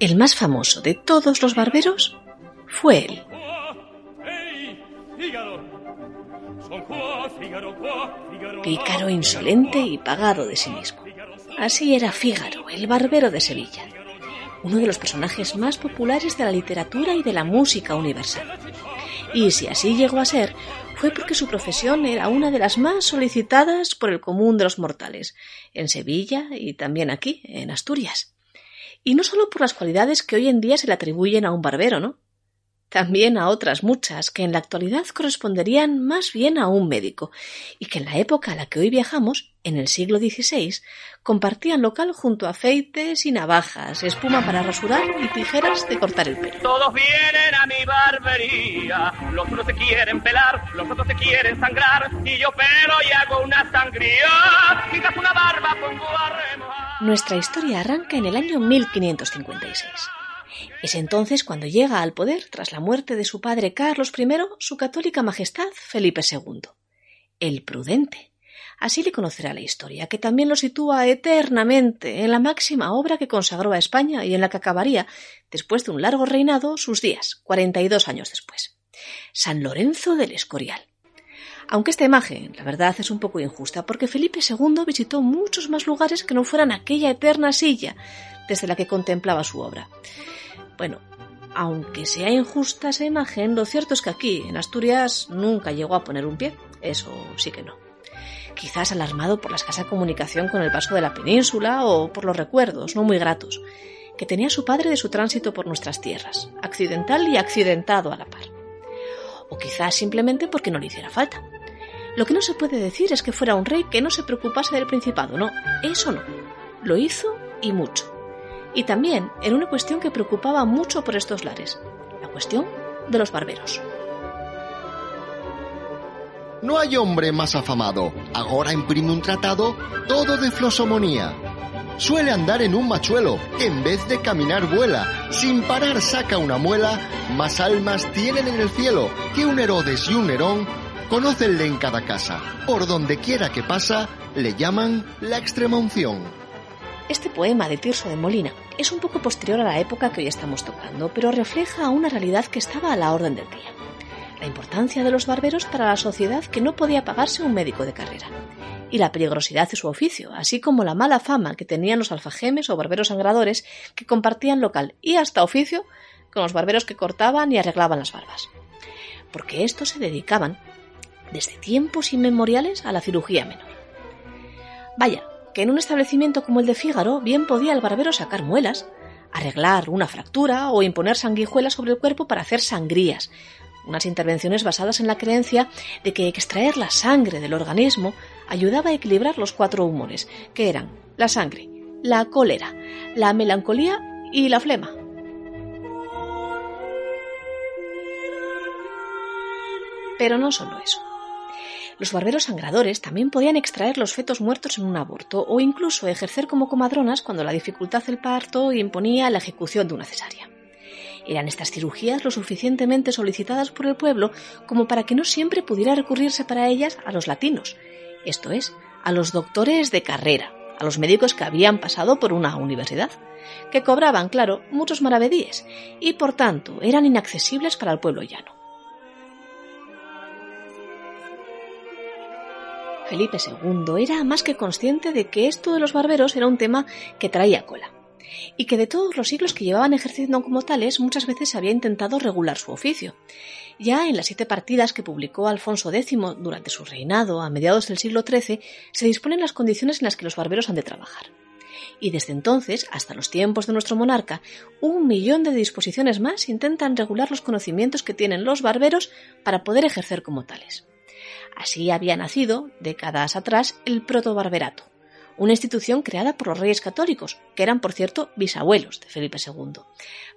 El más famoso de todos los barberos fue él. Pícaro, insolente y pagado de sí mismo. Así era Fígaro, el barbero de Sevilla, uno de los personajes más populares de la literatura y de la música universal. Y si así llegó a ser, fue porque su profesión era una de las más solicitadas por el común de los mortales, en Sevilla y también aquí, en Asturias. Y no solo por las cualidades que hoy en día se le atribuyen a un barbero, ¿no? También a otras muchas que en la actualidad corresponderían más bien a un médico, y que en la época a la que hoy viajamos, en el siglo XVI, compartían local junto a aceites y navajas, espuma para rasurar y tijeras de cortar el pelo. Todos vienen a mi barbería, los unos se quieren pelar, los otros se quieren sangrar, y yo pelo y hago una sangría, quizás una barba pongo a. Nuestra historia arranca en el año 1556. Es entonces cuando llega al poder, tras la muerte de su padre Carlos I, su católica majestad Felipe II, el prudente. Así le conocerá la historia, que también lo sitúa eternamente en la máxima obra que consagró a España y en la que acabaría, después de un largo reinado, sus días, 42 años después. San Lorenzo del Escorial. Aunque esta imagen, la verdad, es un poco injusta, porque Felipe II visitó muchos más lugares que no fueran aquella eterna silla desde la que contemplaba su obra. Bueno, aunque sea injusta esa imagen, lo cierto es que aquí, en Asturias, nunca llegó a poner un pie. Eso sí que no. Quizás alarmado por la escasa comunicación con el paso de la península o por los recuerdos, no muy gratos, que tenía su padre de su tránsito por nuestras tierras, accidental y accidentado a la par. O quizás simplemente porque no le hiciera falta. Lo que no se puede decir es que fuera un rey que no se preocupase del principado, no, eso no. Lo hizo y mucho y también en una cuestión que preocupaba mucho por estos lares, la cuestión de los barberos. No hay hombre más afamado. Ahora imprime un tratado todo de flosomonía. Suele andar en un machuelo, en vez de caminar vuela. Sin parar saca una muela. Más almas tienen en el cielo que un Herodes y un Nerón. Conócenle en cada casa. Por donde quiera que pasa, le llaman la extrema unción. Este poema de Tirso de Molina es un poco posterior a la época que hoy estamos tocando, pero refleja una realidad que estaba a la orden del día. La importancia de los barberos para la sociedad que no podía pagarse un médico de carrera. Y la peligrosidad de su oficio, así como la mala fama que tenían los alfajemes o barberos sangradores que compartían local y hasta oficio con los barberos que cortaban y arreglaban las barbas. Porque estos se dedicaban desde tiempos inmemoriales a la cirugía menor. Vaya, que en un establecimiento como el de Fígaro bien podía el barbero sacar muelas, arreglar una fractura o imponer sanguijuelas sobre el cuerpo para hacer sangrías, unas intervenciones basadas en la creencia de que extraer la sangre del organismo ayudaba a equilibrar los cuatro humores, que eran la sangre, la cólera, la melancolía y la flema. Pero no solo eso. Los barberos sangradores también podían extraer los fetos muertos en un aborto o incluso ejercer como comadronas cuando la dificultad del parto imponía la ejecución de una cesárea. Eran estas cirugías lo suficientemente solicitadas por el pueblo como para que no siempre pudiera recurrirse para ellas a los latinos, esto es, a los doctores de carrera, a los médicos que habían pasado por una universidad, que cobraban, claro, muchos maravedíes y por tanto eran inaccesibles para el pueblo llano. Felipe II era más que consciente de que esto de los barberos era un tema que traía cola, y que de todos los siglos que llevaban ejerciendo como tales muchas veces había intentado regular su oficio. Ya en las siete partidas que publicó Alfonso X durante su reinado a mediados del siglo XIII se disponen las condiciones en las que los barberos han de trabajar. Y desde entonces, hasta los tiempos de nuestro monarca, un millón de disposiciones más intentan regular los conocimientos que tienen los barberos para poder ejercer como tales. Así había nacido, décadas atrás, el protobarberato, una institución creada por los reyes católicos, que eran, por cierto, bisabuelos de Felipe II,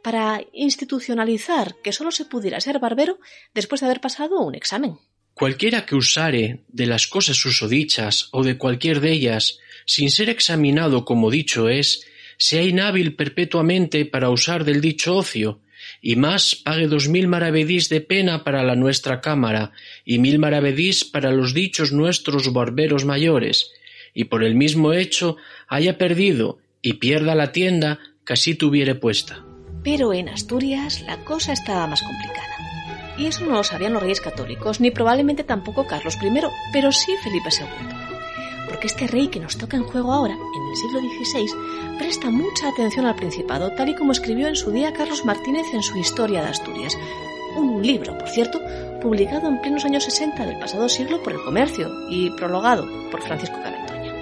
para institucionalizar que sólo se pudiera ser barbero después de haber pasado un examen. Cualquiera que usare de las cosas usodichas o de cualquier de ellas, sin ser examinado como dicho es, sea inhábil perpetuamente para usar del dicho ocio, y más pague dos mil maravedís de pena para la nuestra cámara, y mil maravedís para los dichos nuestros barberos mayores, y por el mismo hecho haya perdido y pierda la tienda que tuviere puesta. Pero en Asturias la cosa estaba más complicada. Y eso no lo sabían los reyes católicos, ni probablemente tampoco Carlos I, pero sí Felipe II. Porque este rey que nos toca en juego ahora, en el siglo XVI, presta mucha atención al Principado, tal y como escribió en su día Carlos Martínez en su Historia de Asturias. Un libro, por cierto, publicado en plenos años 60 del pasado siglo por el comercio y prologado por Francisco Carantoña.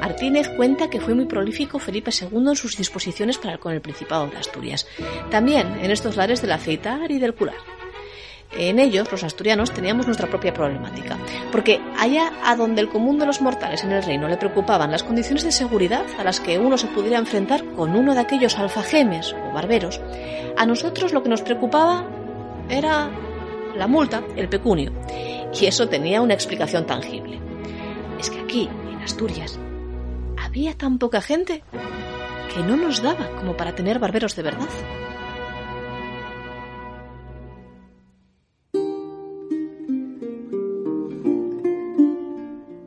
Martínez cuenta que fue muy prolífico Felipe II en sus disposiciones para con el Principado de Asturias, también en estos lares del aceitar y del curar. En ellos, los asturianos, teníamos nuestra propia problemática, porque allá a donde el común de los mortales en el reino le preocupaban las condiciones de seguridad a las que uno se pudiera enfrentar con uno de aquellos alfajemes o barberos, a nosotros lo que nos preocupaba era la multa, el pecunio, y eso tenía una explicación tangible. Es que aquí, en Asturias, había tan poca gente que no nos daba como para tener barberos de verdad.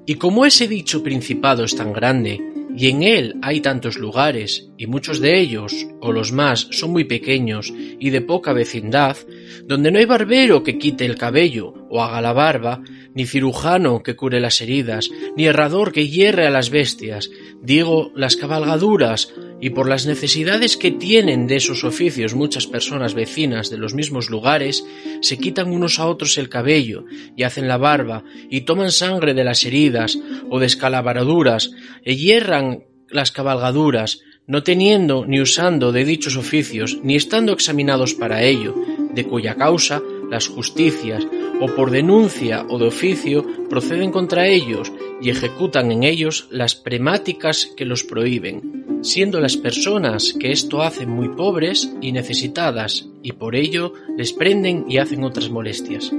Y como ese dicho principado es tan grande, y en él hay tantos lugares, y muchos de ellos, o los más, son muy pequeños y de poca vecindad, donde no hay barbero que quite el cabello o haga la barba, ni cirujano que cure las heridas, ni herrador que hierre a las bestias, digo las cabalgaduras, y por las necesidades que tienen de esos oficios muchas personas vecinas de los mismos lugares, se quitan unos a otros el cabello, y hacen la barba, y toman sangre de las heridas, o de e hierran las cabalgaduras, no teniendo ni usando de dichos oficios, ni estando examinados para ello, de cuya causa las justicias, o por denuncia o de oficio, proceden contra ellos y ejecutan en ellos las premáticas que los prohíben, siendo las personas que esto hacen muy pobres y necesitadas, y por ello les prenden y hacen otras molestias.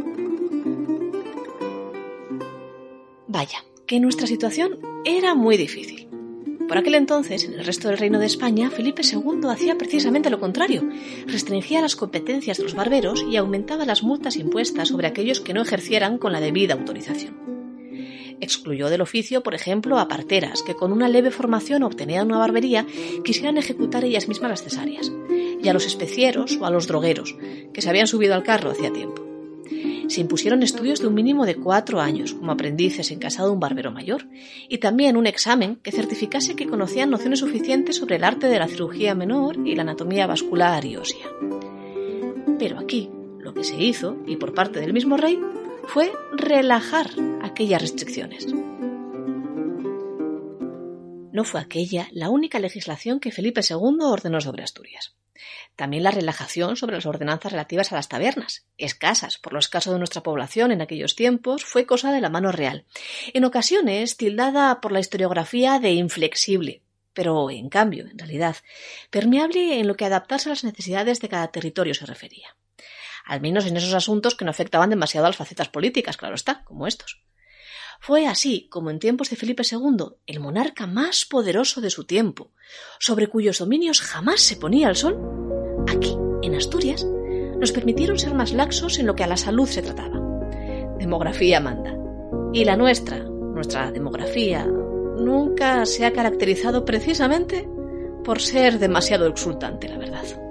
Vaya, que nuestra situación era muy difícil. Por aquel entonces, en el resto del reino de España, Felipe II hacía precisamente lo contrario. Restringía las competencias de los barberos y aumentaba las multas impuestas sobre aquellos que no ejercieran con la debida autorización. Excluyó del oficio, por ejemplo, a parteras que con una leve formación obtenían una barbería quisieran ejecutar ellas mismas las cesáreas, y a los especieros o a los drogueros, que se habían subido al carro hacía tiempo se impusieron estudios de un mínimo de cuatro años como aprendices en casa de un barbero mayor y también un examen que certificase que conocían nociones suficientes sobre el arte de la cirugía menor y la anatomía vascular y ósea. Pero aquí lo que se hizo, y por parte del mismo rey, fue relajar aquellas restricciones. No fue aquella la única legislación que Felipe II ordenó sobre Asturias. También la relajación sobre las ordenanzas relativas a las tabernas, escasas por lo escaso de nuestra población en aquellos tiempos, fue cosa de la mano real, en ocasiones tildada por la historiografía de inflexible, pero en cambio, en realidad, permeable en lo que adaptarse a las necesidades de cada territorio se refería. Al menos en esos asuntos que no afectaban demasiado a las facetas políticas, claro está, como estos. Fue así como en tiempos de Felipe II, el monarca más poderoso de su tiempo, sobre cuyos dominios jamás se ponía el sol, aquí, en Asturias, nos permitieron ser más laxos en lo que a la salud se trataba. Demografía manda. Y la nuestra, nuestra demografía, nunca se ha caracterizado precisamente por ser demasiado exultante, la verdad.